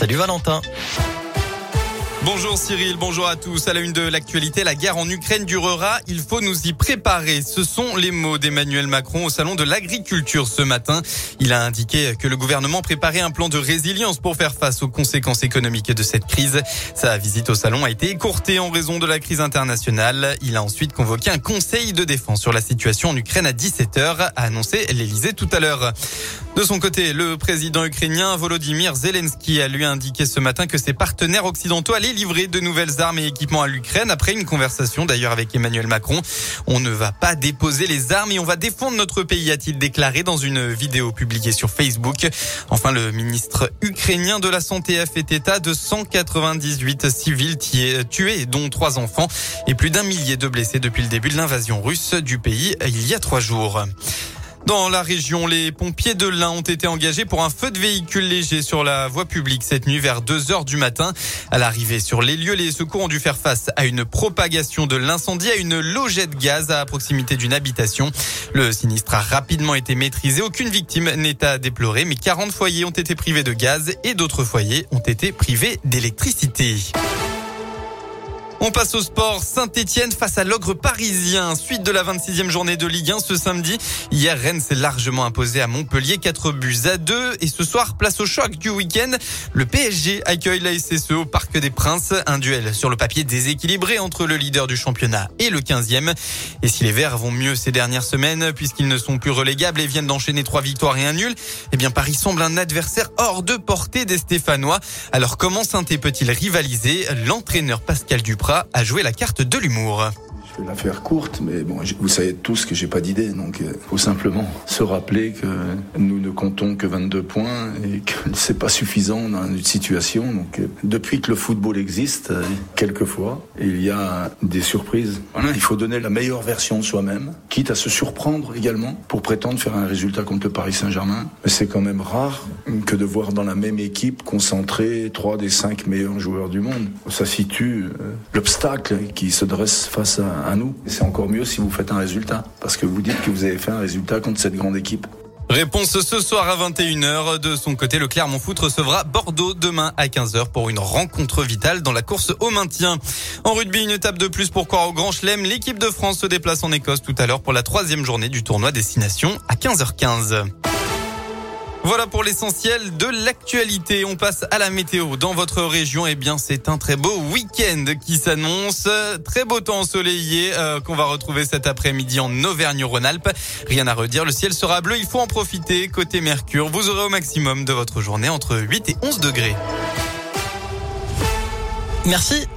Salut Valentin. Bonjour Cyril, bonjour à tous. À la une de l'actualité, la guerre en Ukraine durera. Il faut nous y préparer. Ce sont les mots d'Emmanuel Macron au salon de l'agriculture ce matin. Il a indiqué que le gouvernement préparait un plan de résilience pour faire face aux conséquences économiques de cette crise. Sa visite au salon a été écourtée en raison de la crise internationale. Il a ensuite convoqué un conseil de défense sur la situation en Ukraine à 17h, a annoncé l'Elysée tout à l'heure. De son côté, le président ukrainien Volodymyr Zelensky a lui indiqué ce matin que ses partenaires occidentaux allaient livrer de nouvelles armes et équipements à l'Ukraine après une conversation d'ailleurs avec Emmanuel Macron. On ne va pas déposer les armes et on va défendre notre pays, a-t-il déclaré dans une vidéo publiée sur Facebook. Enfin, le ministre ukrainien de la Santé a fait état de 198 civils tués, dont trois enfants et plus d'un millier de blessés depuis le début de l'invasion russe du pays il y a trois jours. Dans la région, les pompiers de l'Ain ont été engagés pour un feu de véhicule léger sur la voie publique cette nuit vers 2 heures du matin. À l'arrivée sur les lieux, les secours ont dû faire face à une propagation de l'incendie à une logette gaz à proximité d'une habitation. Le sinistre a rapidement été maîtrisé. Aucune victime n'est à déplorer, mais 40 foyers ont été privés de gaz et d'autres foyers ont été privés d'électricité. On passe au sport. Saint-Etienne face à l'ogre parisien. Suite de la 26e journée de Ligue 1 ce samedi. Hier, Rennes s'est largement imposé à Montpellier 4 buts à 2. Et ce soir, place au choc du week-end. Le PSG accueille la SSE au Parc des Princes. Un duel sur le papier déséquilibré entre le leader du championnat et le 15e. Et si les Verts vont mieux ces dernières semaines, puisqu'ils ne sont plus relégables et viennent d'enchaîner trois victoires et un nul, eh bien, Paris semble un adversaire hors de portée des Stéphanois. Alors, comment saint peut-il rivaliser? L'entraîneur Pascal Duprat à jouer la carte de l'humour. Je vais la faire courte, mais bon, vous savez tous que j'ai pas d'idée, donc il euh, faut simplement se rappeler que nous ne comptons que 22 points et que c'est pas suffisant dans une situation. Donc euh, depuis que le football existe, euh, quelquefois, il y a des surprises. Il faut donner la meilleure version de soi-même, quitte à se surprendre également pour prétendre faire un résultat contre le Paris Saint-Germain. Mais c'est quand même rare que de voir dans la même équipe concentrer trois des cinq meilleurs joueurs du monde. Ça situe l'obstacle qui se dresse face à à nous. C'est encore mieux si vous faites un résultat, parce que vous dites que vous avez fait un résultat contre cette grande équipe. Réponse ce soir à 21h. De son côté, le Clermont Foot recevra Bordeaux demain à 15h pour une rencontre vitale dans la course au maintien. En rugby, une étape de plus pour croire au Grand Chelem. L'équipe de France se déplace en Écosse tout à l'heure pour la troisième journée du tournoi Destination à 15h15. Voilà pour l'essentiel de l'actualité. On passe à la météo. Dans votre région, eh bien, c'est un très beau week-end qui s'annonce. Très beau temps ensoleillé euh, qu'on va retrouver cet après-midi en Auvergne-Rhône-Alpes. Rien à redire, le ciel sera bleu. Il faut en profiter. Côté Mercure, vous aurez au maximum de votre journée entre 8 et 11 degrés. Merci.